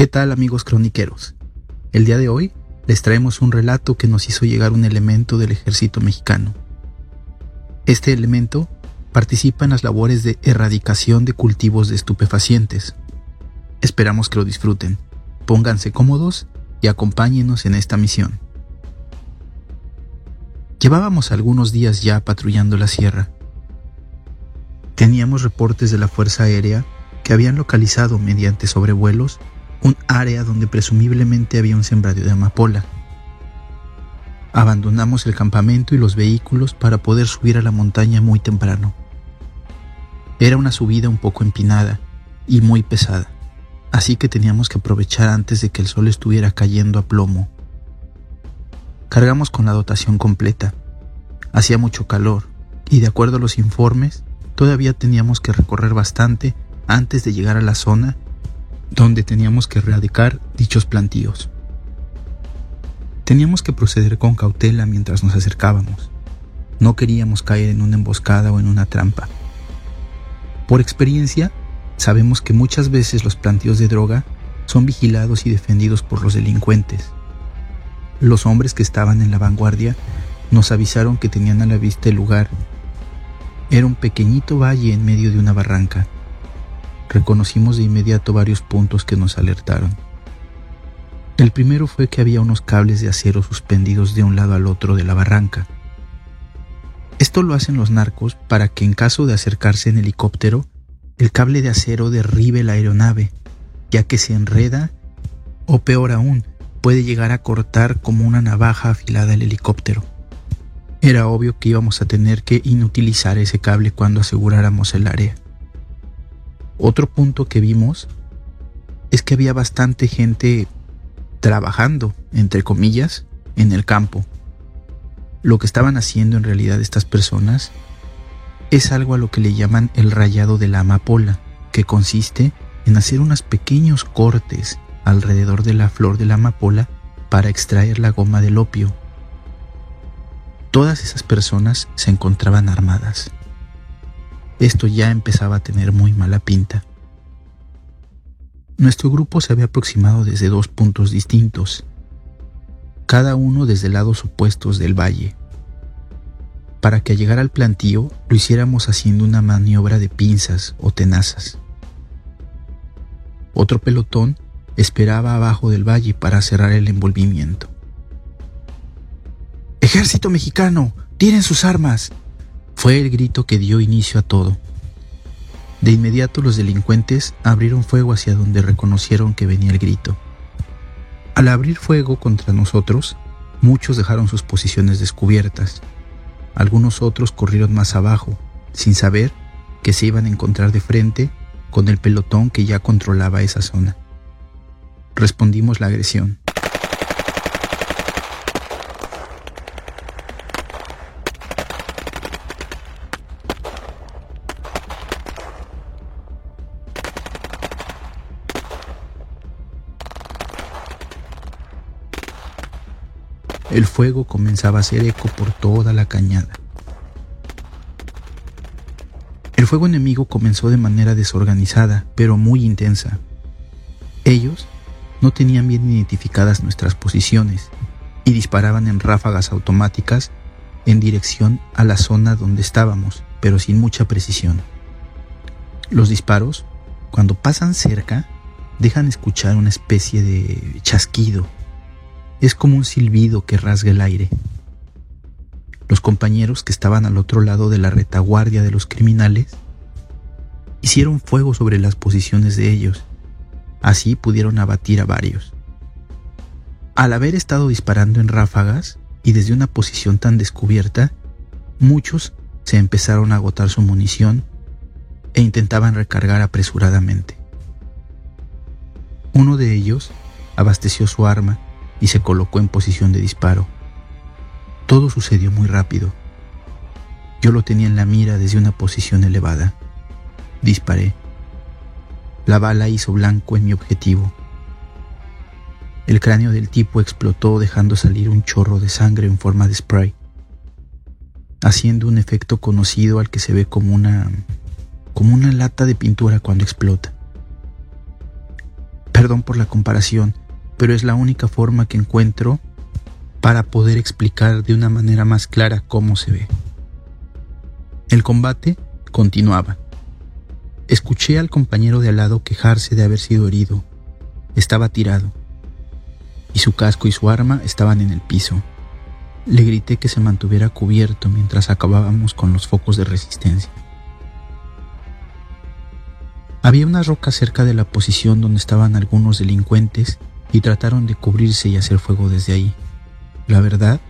¿Qué tal amigos croniqueros? El día de hoy les traemos un relato que nos hizo llegar un elemento del ejército mexicano. Este elemento participa en las labores de erradicación de cultivos de estupefacientes. Esperamos que lo disfruten. Pónganse cómodos y acompáñenos en esta misión. Llevábamos algunos días ya patrullando la sierra. Teníamos reportes de la Fuerza Aérea que habían localizado mediante sobrevuelos un área donde presumiblemente había un sembradío de amapola. Abandonamos el campamento y los vehículos para poder subir a la montaña muy temprano. Era una subida un poco empinada y muy pesada, así que teníamos que aprovechar antes de que el sol estuviera cayendo a plomo. Cargamos con la dotación completa. Hacía mucho calor y de acuerdo a los informes, todavía teníamos que recorrer bastante antes de llegar a la zona donde teníamos que erradicar dichos plantíos. Teníamos que proceder con cautela mientras nos acercábamos. No queríamos caer en una emboscada o en una trampa. Por experiencia, sabemos que muchas veces los plantíos de droga son vigilados y defendidos por los delincuentes. Los hombres que estaban en la vanguardia nos avisaron que tenían a la vista el lugar. Era un pequeñito valle en medio de una barranca reconocimos de inmediato varios puntos que nos alertaron. El primero fue que había unos cables de acero suspendidos de un lado al otro de la barranca. Esto lo hacen los narcos para que en caso de acercarse en helicóptero, el cable de acero derribe la aeronave, ya que se enreda o peor aún, puede llegar a cortar como una navaja afilada el helicóptero. Era obvio que íbamos a tener que inutilizar ese cable cuando aseguráramos el área. Otro punto que vimos es que había bastante gente trabajando, entre comillas, en el campo. Lo que estaban haciendo en realidad estas personas es algo a lo que le llaman el rayado de la amapola, que consiste en hacer unos pequeños cortes alrededor de la flor de la amapola para extraer la goma del opio. Todas esas personas se encontraban armadas esto ya empezaba a tener muy mala pinta. Nuestro grupo se había aproximado desde dos puntos distintos, cada uno desde lados opuestos del valle, para que al llegar al plantío lo hiciéramos haciendo una maniobra de pinzas o tenazas. Otro pelotón esperaba abajo del valle para cerrar el envolvimiento. Ejército mexicano, tienen sus armas, fue el grito que dio inicio a todo. De inmediato los delincuentes abrieron fuego hacia donde reconocieron que venía el grito. Al abrir fuego contra nosotros, muchos dejaron sus posiciones descubiertas. Algunos otros corrieron más abajo, sin saber que se iban a encontrar de frente con el pelotón que ya controlaba esa zona. Respondimos la agresión. El fuego comenzaba a hacer eco por toda la cañada. El fuego enemigo comenzó de manera desorganizada, pero muy intensa. Ellos no tenían bien identificadas nuestras posiciones y disparaban en ráfagas automáticas en dirección a la zona donde estábamos, pero sin mucha precisión. Los disparos, cuando pasan cerca, dejan escuchar una especie de chasquido es como un silbido que rasga el aire. Los compañeros que estaban al otro lado de la retaguardia de los criminales hicieron fuego sobre las posiciones de ellos. Así pudieron abatir a varios. Al haber estado disparando en ráfagas y desde una posición tan descubierta, muchos se empezaron a agotar su munición e intentaban recargar apresuradamente. Uno de ellos abasteció su arma y se colocó en posición de disparo. Todo sucedió muy rápido. Yo lo tenía en la mira desde una posición elevada. Disparé. La bala hizo blanco en mi objetivo. El cráneo del tipo explotó dejando salir un chorro de sangre en forma de spray, haciendo un efecto conocido al que se ve como una como una lata de pintura cuando explota. Perdón por la comparación, pero es la única forma que encuentro para poder explicar de una manera más clara cómo se ve. El combate continuaba. Escuché al compañero de al lado quejarse de haber sido herido. Estaba tirado. Y su casco y su arma estaban en el piso. Le grité que se mantuviera cubierto mientras acabábamos con los focos de resistencia. Había una roca cerca de la posición donde estaban algunos delincuentes y trataron de cubrirse y hacer fuego desde ahí. La verdad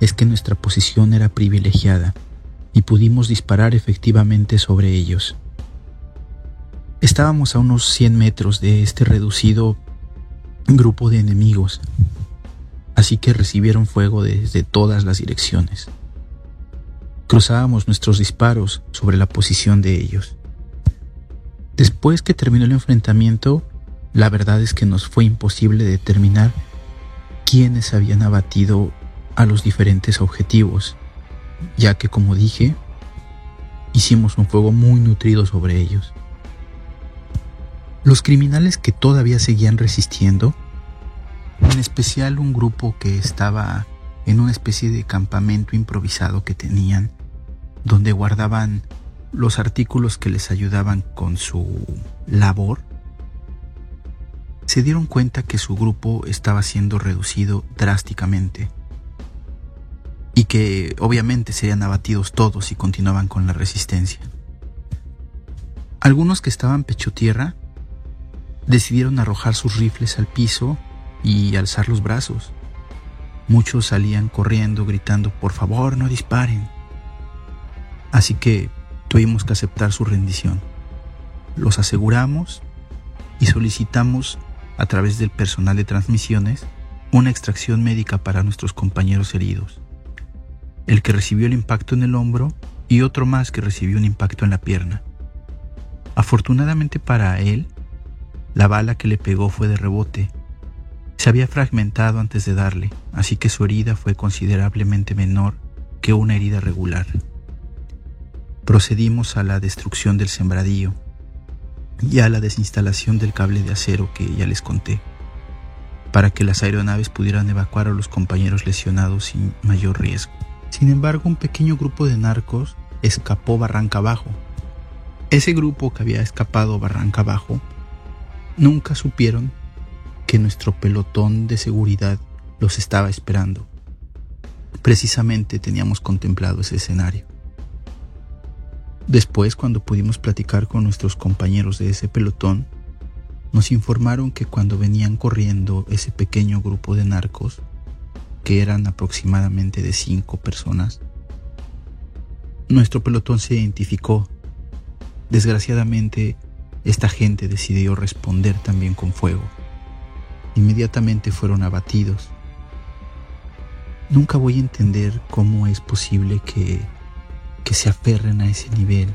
es que nuestra posición era privilegiada y pudimos disparar efectivamente sobre ellos. Estábamos a unos 100 metros de este reducido grupo de enemigos, así que recibieron fuego desde todas las direcciones. Cruzábamos nuestros disparos sobre la posición de ellos. Después que terminó el enfrentamiento, la verdad es que nos fue imposible determinar quiénes habían abatido a los diferentes objetivos, ya que como dije, hicimos un fuego muy nutrido sobre ellos. Los criminales que todavía seguían resistiendo, en especial un grupo que estaba en una especie de campamento improvisado que tenían, donde guardaban los artículos que les ayudaban con su labor, se dieron cuenta que su grupo estaba siendo reducido drásticamente y que obviamente serían abatidos todos y continuaban con la resistencia. Algunos que estaban pecho tierra decidieron arrojar sus rifles al piso y alzar los brazos. Muchos salían corriendo gritando, por favor, no disparen. Así que tuvimos que aceptar su rendición. Los aseguramos y solicitamos, a través del personal de transmisiones, una extracción médica para nuestros compañeros heridos. El que recibió el impacto en el hombro y otro más que recibió un impacto en la pierna. Afortunadamente para él, la bala que le pegó fue de rebote. Se había fragmentado antes de darle, así que su herida fue considerablemente menor que una herida regular. Procedimos a la destrucción del sembradío y a la desinstalación del cable de acero que ya les conté, para que las aeronaves pudieran evacuar a los compañeros lesionados sin mayor riesgo. Sin embargo, un pequeño grupo de narcos escapó barranca abajo. Ese grupo que había escapado barranca abajo Nunca supieron que nuestro pelotón de seguridad los estaba esperando. Precisamente teníamos contemplado ese escenario. Después, cuando pudimos platicar con nuestros compañeros de ese pelotón, nos informaron que cuando venían corriendo ese pequeño grupo de narcos, que eran aproximadamente de cinco personas, nuestro pelotón se identificó. Desgraciadamente, esta gente decidió responder también con fuego. Inmediatamente fueron abatidos. Nunca voy a entender cómo es posible que, que se aferren a ese nivel.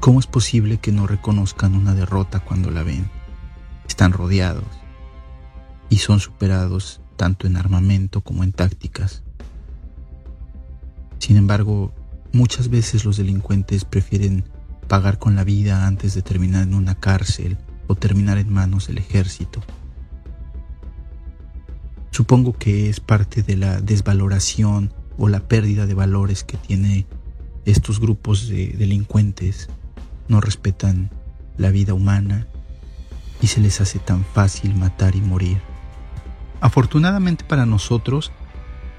¿Cómo es posible que no reconozcan una derrota cuando la ven? Están rodeados y son superados tanto en armamento como en tácticas. Sin embargo, muchas veces los delincuentes prefieren pagar con la vida antes de terminar en una cárcel o terminar en manos del ejército. Supongo que es parte de la desvaloración o la pérdida de valores que tiene estos grupos de delincuentes. No respetan la vida humana y se les hace tan fácil matar y morir. Afortunadamente para nosotros,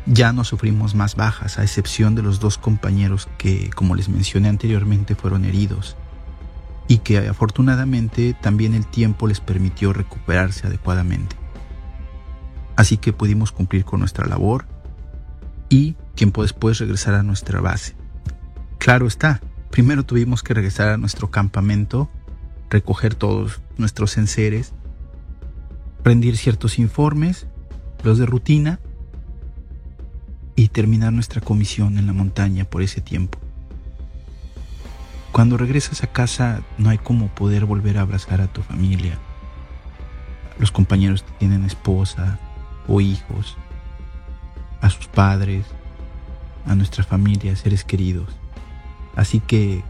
ya no sufrimos más bajas, a excepción de los dos compañeros que, como les mencioné anteriormente, fueron heridos y que afortunadamente también el tiempo les permitió recuperarse adecuadamente. Así que pudimos cumplir con nuestra labor y tiempo después regresar a nuestra base. Claro está, primero tuvimos que regresar a nuestro campamento, recoger todos nuestros enseres, rendir ciertos informes, los de rutina, y terminar nuestra comisión en la montaña por ese tiempo. Cuando regresas a casa no hay como poder volver a abrazar a tu familia. Los compañeros que tienen esposa o hijos, a sus padres, a nuestra familia, seres queridos. Así que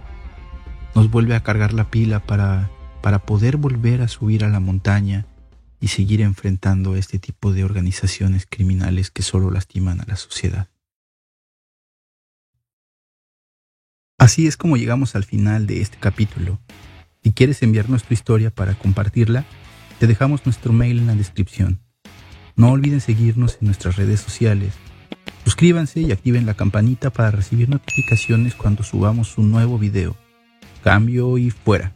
nos vuelve a cargar la pila para para poder volver a subir a la montaña y seguir enfrentando este tipo de organizaciones criminales que solo lastiman a la sociedad. Así es como llegamos al final de este capítulo. Si quieres enviarnos tu historia para compartirla, te dejamos nuestro mail en la descripción. No olviden seguirnos en nuestras redes sociales. Suscríbanse y activen la campanita para recibir notificaciones cuando subamos un nuevo video. Cambio y fuera.